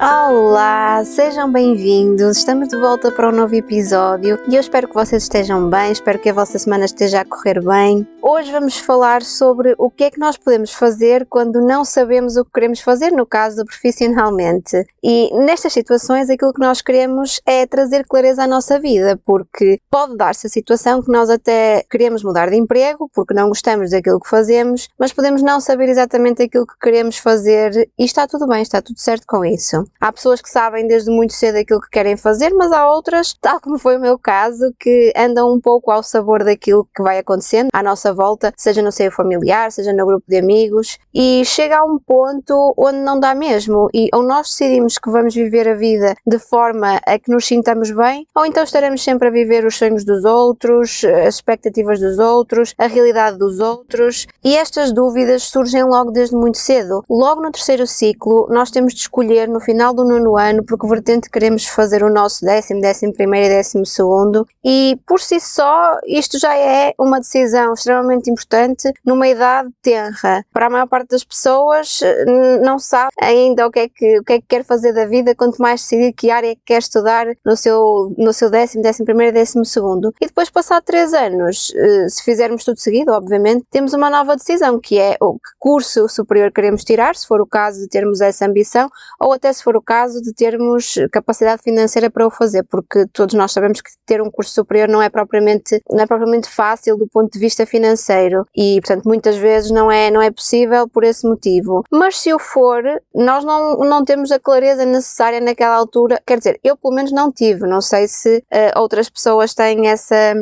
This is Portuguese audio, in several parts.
Olá, sejam bem-vindos. Estamos de volta para um novo episódio e eu espero que vocês estejam bem, espero que a vossa semana esteja a correr bem. Hoje vamos falar sobre o que é que nós podemos fazer quando não sabemos o que queremos fazer, no caso profissionalmente. E nestas situações, aquilo que nós queremos é trazer clareza à nossa vida, porque pode dar-se a situação que nós até queremos mudar de emprego porque não gostamos daquilo que fazemos, mas podemos não saber exatamente aquilo que queremos fazer e está tudo bem, está tudo certo com isso. Há pessoas que sabem desde muito cedo aquilo que querem fazer, mas há outras, tal como foi o meu caso, que andam um pouco ao sabor daquilo que vai acontecendo à nossa volta, seja no seio familiar, seja no grupo de amigos, e chega a um ponto onde não dá mesmo. E ou nós decidimos que vamos viver a vida de forma a que nos sintamos bem, ou então estaremos sempre a viver os sonhos dos outros, as expectativas dos outros, a realidade dos outros, e estas dúvidas surgem logo desde muito cedo. Logo no terceiro ciclo, nós temos de escolher no final final do nono ano, porque vertente queremos fazer o nosso décimo, décimo primeiro e décimo segundo, e por si só isto já é uma decisão extremamente importante numa idade tenra. Para a maior parte das pessoas não sabe ainda o que é que, o que, é que quer fazer da vida, quanto mais decidir que área é que quer estudar no seu, no seu décimo, décimo primeiro e décimo segundo. E depois, passar três anos, eh, se fizermos tudo seguido, obviamente, temos uma nova decisão, que é o que curso superior queremos tirar, se for o caso de termos essa ambição, ou até se for o caso de termos capacidade financeira para o fazer, porque todos nós sabemos que ter um curso superior não é propriamente, não é propriamente fácil do ponto de vista financeiro e, portanto, muitas vezes não é, não é possível por esse motivo. Mas se o for, nós não, não temos a clareza necessária naquela altura, quer dizer, eu pelo menos não tive, não sei se uh, outras pessoas têm essa,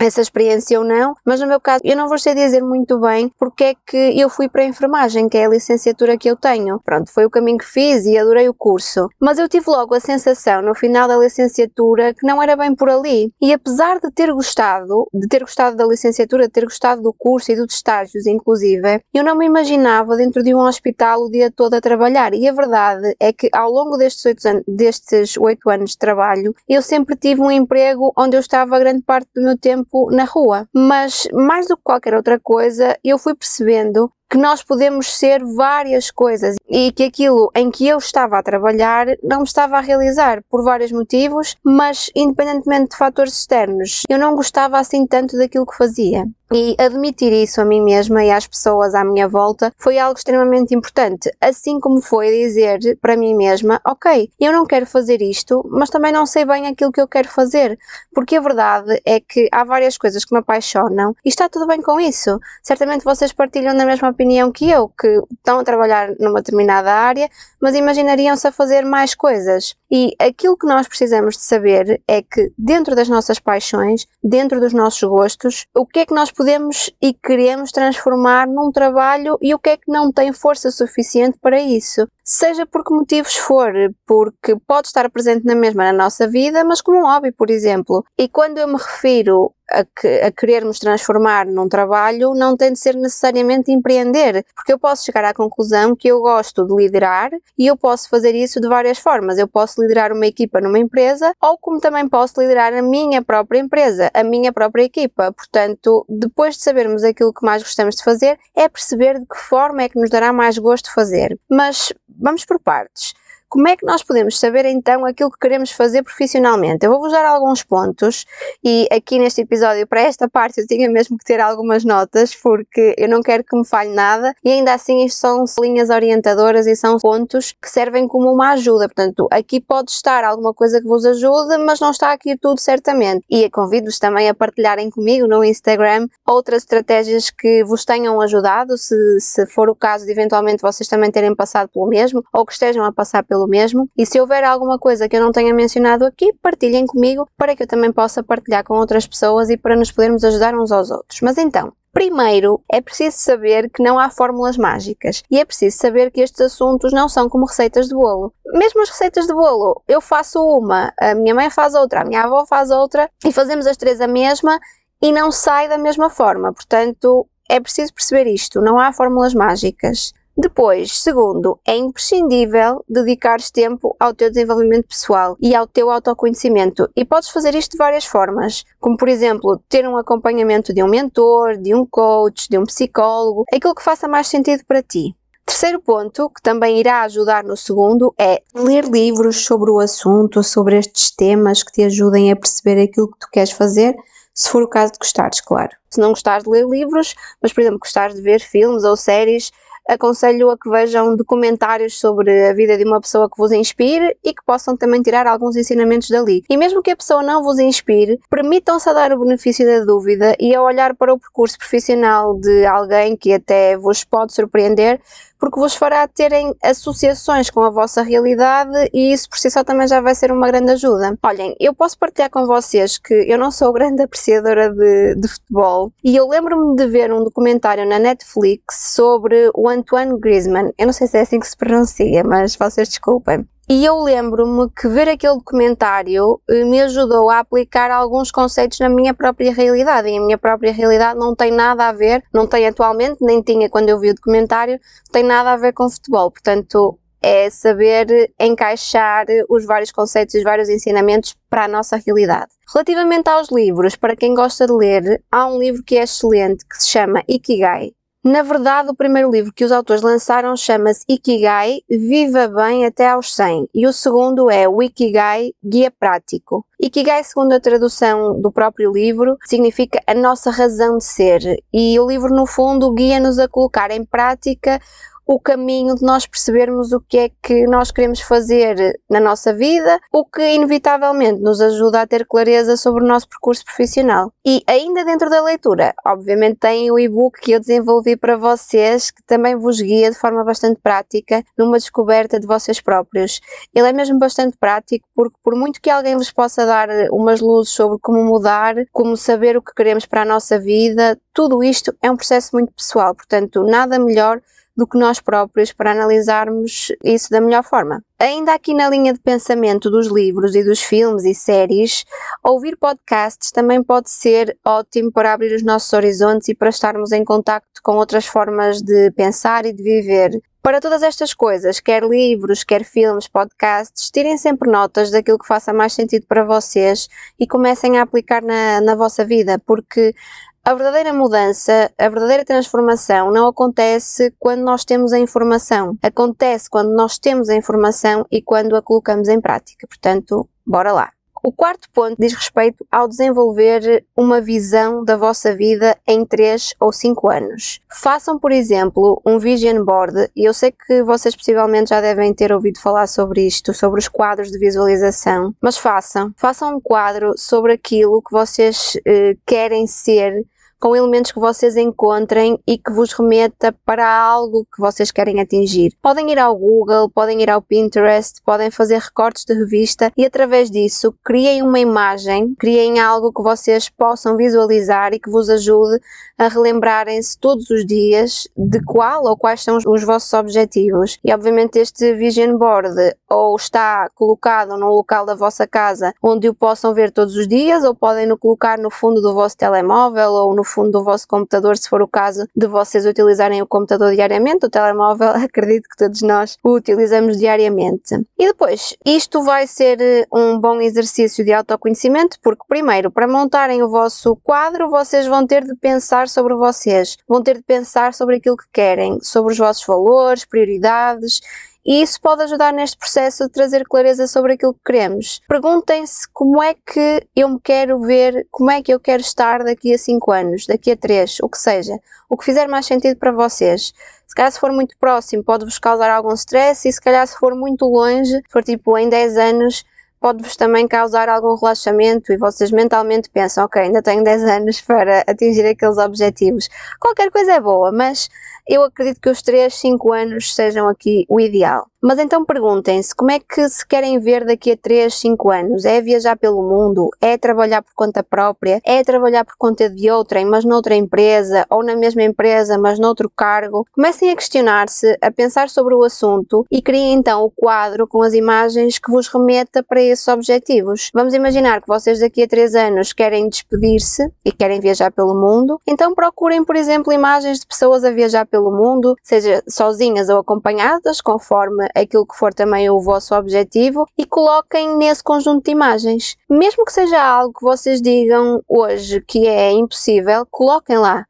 essa experiência ou não, mas no meu caso eu não vou sei dizer muito bem porque é que eu fui para a enfermagem, que é a licenciatura que eu tenho. Pronto, foi o caminho que fiz e adorei o curso curso, mas eu tive logo a sensação no final da licenciatura que não era bem por ali. E apesar de ter gostado, de ter gostado da licenciatura, de ter gostado do curso e dos estágios, inclusive, eu não me imaginava dentro de um hospital o dia todo a trabalhar. E a verdade é que ao longo destes oito anos, destes oito anos de trabalho, eu sempre tive um emprego onde eu estava grande parte do meu tempo na rua. Mas mais do que qualquer outra coisa, eu fui percebendo que nós podemos ser várias coisas e que aquilo em que eu estava a trabalhar não me estava a realizar por vários motivos, mas independentemente de fatores externos, eu não gostava assim tanto daquilo que fazia. E admitir isso a mim mesma e às pessoas à minha volta foi algo extremamente importante, assim como foi dizer para mim mesma: Ok, eu não quero fazer isto, mas também não sei bem aquilo que eu quero fazer, porque a verdade é que há várias coisas que me apaixonam e está tudo bem com isso. Certamente vocês partilham da mesma opinião que eu, que estão a trabalhar numa determinada área, mas imaginariam-se a fazer mais coisas. E aquilo que nós precisamos de saber é que, dentro das nossas paixões, dentro dos nossos gostos, o que é que nós podemos e queremos transformar num trabalho e o que é que não tem força suficiente para isso. Seja por que motivos for, porque pode estar presente na mesma na nossa vida, mas como um hobby, por exemplo. E quando eu me refiro a, que, a querermos transformar num trabalho não tem de ser necessariamente empreender, porque eu posso chegar à conclusão que eu gosto de liderar e eu posso fazer isso de várias formas. Eu posso liderar uma equipa numa empresa ou como também posso liderar a minha própria empresa, a minha própria equipa. Portanto, depois de sabermos aquilo que mais gostamos de fazer, é perceber de que forma é que nos dará mais gosto fazer. Mas vamos por partes. Como é que nós podemos saber então aquilo que queremos fazer profissionalmente? Eu vou-vos dar alguns pontos e aqui neste episódio, para esta parte, eu tinha mesmo que ter algumas notas porque eu não quero que me falhe nada e ainda assim isto são linhas orientadoras e são pontos que servem como uma ajuda. Portanto, aqui pode estar alguma coisa que vos ajude, mas não está aqui tudo certamente. E convido-vos também a partilharem comigo no Instagram outras estratégias que vos tenham ajudado, se, se for o caso de eventualmente vocês também terem passado pelo mesmo ou que estejam a passar pelo pelo mesmo. E se houver alguma coisa que eu não tenha mencionado aqui, partilhem comigo para que eu também possa partilhar com outras pessoas e para nos podermos ajudar uns aos outros. Mas então, Primeiro, é preciso saber que não há fórmulas mágicas e é preciso saber que estes assuntos não são como receitas de bolo. Mesmo as receitas de bolo, eu faço uma, a minha mãe faz outra, a minha avó faz outra e fazemos as três a mesma e não sai da mesma forma. Portanto, é preciso perceber isto, não há fórmulas mágicas. Depois, segundo, é imprescindível dedicares tempo ao teu desenvolvimento pessoal e ao teu autoconhecimento. E podes fazer isto de várias formas, como por exemplo, ter um acompanhamento de um mentor, de um coach, de um psicólogo, aquilo que faça mais sentido para ti. Terceiro ponto, que também irá ajudar no segundo, é ler livros sobre o assunto, sobre estes temas que te ajudem a perceber aquilo que tu queres fazer, se for o caso de gostares, claro. Se não gostares de ler livros, mas por exemplo gostares de ver filmes ou séries, aconselho a que vejam documentários sobre a vida de uma pessoa que vos inspire e que possam também tirar alguns ensinamentos dali. E mesmo que a pessoa não vos inspire, permitam-se a dar o benefício da dúvida e a olhar para o percurso profissional de alguém que até vos pode surpreender porque vos fará terem associações com a vossa realidade e isso por si só também já vai ser uma grande ajuda. Olhem, eu posso partilhar com vocês que eu não sou grande apreciadora de, de futebol e eu lembro-me de ver um documentário na Netflix sobre o Antoine Griezmann. Eu não sei se é assim que se pronuncia, mas vocês desculpem. E eu lembro-me que ver aquele documentário eh, me ajudou a aplicar alguns conceitos na minha própria realidade. E a minha própria realidade não tem nada a ver, não tem atualmente, nem tinha quando eu vi o documentário, tem nada a ver com futebol. Portanto, é saber encaixar os vários conceitos e os vários ensinamentos para a nossa realidade. Relativamente aos livros, para quem gosta de ler, há um livro que é excelente que se chama Ikigai. Na verdade, o primeiro livro que os autores lançaram chama-se Ikigai, Viva Bem até aos 100, e o segundo é o Ikigai, Guia Prático. Ikigai, segundo a tradução do próprio livro, significa a nossa razão de ser, e o livro, no fundo, guia-nos a colocar em prática o caminho de nós percebermos o que é que nós queremos fazer na nossa vida, o que inevitavelmente nos ajuda a ter clareza sobre o nosso percurso profissional. E ainda dentro da leitura, obviamente tem o e-book que eu desenvolvi para vocês, que também vos guia de forma bastante prática numa descoberta de vocês próprios. Ele é mesmo bastante prático porque por muito que alguém vos possa dar umas luzes sobre como mudar, como saber o que queremos para a nossa vida, tudo isto é um processo muito pessoal, portanto, nada melhor do que nós próprios para analisarmos isso da melhor forma. Ainda aqui na linha de pensamento dos livros e dos filmes e séries, ouvir podcasts também pode ser ótimo para abrir os nossos horizontes e para estarmos em contacto com outras formas de pensar e de viver. Para todas estas coisas, quer livros, quer filmes, podcasts, tirem sempre notas daquilo que faça mais sentido para vocês e comecem a aplicar na, na vossa vida, porque a verdadeira mudança, a verdadeira transformação não acontece quando nós temos a informação. Acontece quando nós temos a informação e quando a colocamos em prática. Portanto, bora lá. O quarto ponto diz respeito ao desenvolver uma visão da vossa vida em 3 ou 5 anos. Façam, por exemplo, um vision board, e eu sei que vocês possivelmente já devem ter ouvido falar sobre isto, sobre os quadros de visualização, mas façam. Façam um quadro sobre aquilo que vocês eh, querem ser com elementos que vocês encontrem e que vos remeta para algo que vocês querem atingir. Podem ir ao Google, podem ir ao Pinterest, podem fazer recortes de revista e através disso criem uma imagem, criem algo que vocês possam visualizar e que vos ajude a relembrarem-se todos os dias de qual ou quais são os vossos objetivos. E obviamente este vision board ou está colocado num local da vossa casa onde o possam ver todos os dias ou podem no colocar no fundo do vosso telemóvel ou no fundo do vosso computador, se for o caso de vocês utilizarem o computador diariamente, o telemóvel, acredito que todos nós o utilizamos diariamente. E depois, isto vai ser eh, um bom exercício de autoconhecimento, porque primeiro, para montarem o vosso quadro, vocês vão ter de pensar sobre vocês, vão ter de pensar sobre aquilo que querem, sobre os vossos valores, prioridades e isso pode ajudar neste processo de trazer clareza sobre aquilo que queremos. Perguntem-se como é que eu me quero ver, como é que eu quero estar daqui a 5 anos, daqui a 3, o que seja, o que fizer mais sentido para vocês. Se calhar se for muito próximo pode-vos causar algum stress e se calhar se for muito longe, se for tipo em 10 anos, pode-vos também causar algum relaxamento e vocês mentalmente pensam, ok, ainda tenho 10 anos para atingir aqueles objetivos. Qualquer coisa é boa, mas eu acredito que os 3, 5 anos sejam aqui o ideal. Mas então perguntem-se como é que se querem ver daqui a 3, 5 anos? É viajar pelo mundo? É trabalhar por conta própria? É trabalhar por conta de outrem, mas noutra empresa? Ou na mesma empresa, mas noutro cargo? Comecem a questionar-se, a pensar sobre o assunto e criem então o quadro com as imagens que vos remeta para esses objetivos. Vamos imaginar que vocês daqui a 3 anos querem despedir-se e querem viajar pelo mundo, então procurem, por exemplo, imagens de pessoas a viajar pelo mundo, seja sozinhas ou acompanhadas, conforme aquilo que for também o vosso objetivo e coloquem nesse conjunto de imagens. Mesmo que seja algo que vocês digam hoje que é impossível, coloquem lá.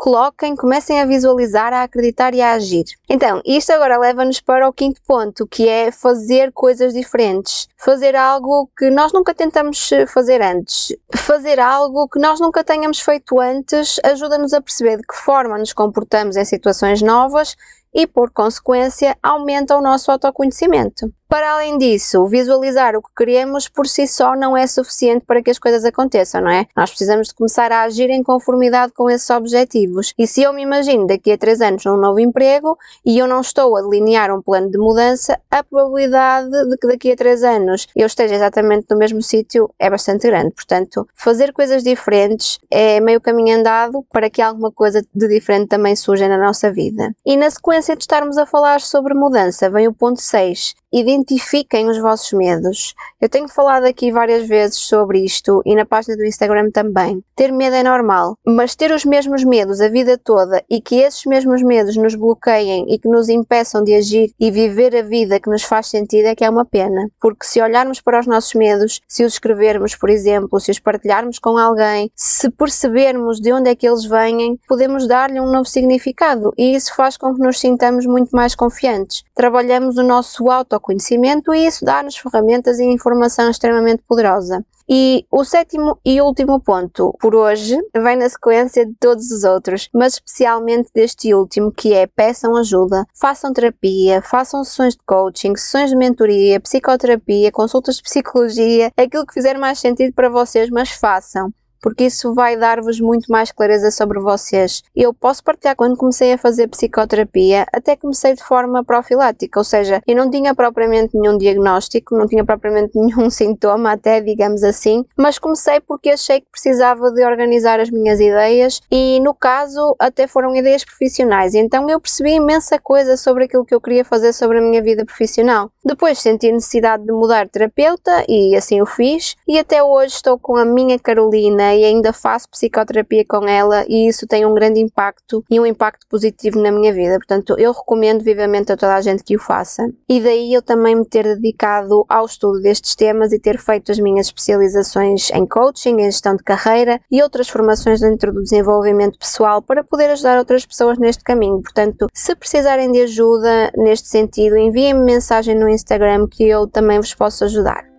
coloquem, comecem a visualizar, a acreditar e a agir. Então, isto agora leva-nos para o quinto ponto, que é fazer coisas diferentes. Fazer algo que nós nunca tentamos fazer antes. Fazer algo que nós nunca tenhamos feito antes ajuda-nos a perceber de que forma nos comportamos em situações novas e, por consequência, aumenta o nosso autoconhecimento. Para além disso, visualizar o que queremos por si só não é suficiente para que as coisas aconteçam, não é? Nós precisamos de começar a agir em conformidade com esses objetivos. E se eu me imagino daqui a três anos num novo emprego e eu não estou a delinear um plano de mudança, a probabilidade de que daqui a três anos eu esteja exatamente no mesmo sítio é bastante grande. Portanto, fazer coisas diferentes é meio caminho andado para que alguma coisa de diferente também surja na nossa vida. E na sequência de estarmos a falar sobre mudança, vem o ponto 6, identifiquem os vossos medos. Eu tenho falado aqui várias vezes sobre isto e na página do Instagram também. Ter medo é normal, mas ter os mesmos medos a vida toda e que esses mesmos medos nos bloqueiem e que nos impeçam de agir e viver a vida que nos faz sentido é que é uma pena. Porque se olharmos para os nossos medos, se os escrevermos, por exemplo, se os partilharmos com alguém, se percebermos de onde é que eles vêm, podemos dar-lhe um novo significado e isso faz com que nos sintamos muito mais confiantes. Trabalhamos o nosso auto autoconhecimento e isso dá-nos ferramentas e informação extremamente poderosa. E o sétimo e último ponto por hoje vem na sequência de todos os outros, mas especialmente deste último, que é peçam ajuda, façam terapia, façam sessões de coaching, sessões de mentoria, psicoterapia, consultas de psicologia, aquilo que fizer mais sentido para vocês, mas façam porque isso vai dar-vos muito mais clareza sobre vocês. Eu posso partilhar quando comecei a fazer psicoterapia, até comecei de forma profilática, ou seja, eu não tinha propriamente nenhum diagnóstico, não tinha propriamente nenhum sintoma, até digamos assim, mas comecei porque achei que precisava de organizar as minhas ideias e no caso até foram ideias profissionais, então eu percebi imensa coisa sobre aquilo que eu queria fazer sobre a minha vida profissional. Depois senti necessidade de mudar de terapeuta e assim o fiz e até hoje estou com a minha Carolina e ainda faço psicoterapia com ela e isso tem um grande impacto e um impacto positivo na minha vida. Portanto, eu recomendo vivamente a toda a gente que o faça. E daí eu também me ter dedicado ao estudo destes temas e ter feito as minhas especializações em coaching, em gestão de carreira e outras formações dentro do desenvolvimento pessoal para poder ajudar outras pessoas neste caminho. Portanto, se precisarem de ajuda neste sentido, enviem-me mensagem no Instagram que eu também vos posso ajudar.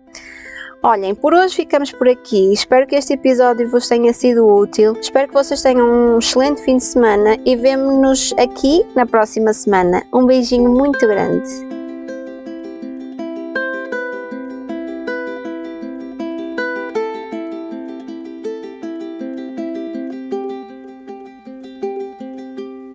Olhem, por hoje ficamos por aqui. Espero que este episódio vos tenha sido útil. Espero que vocês tenham um excelente fim de semana e vemo-nos aqui na próxima semana. Um beijinho muito grande.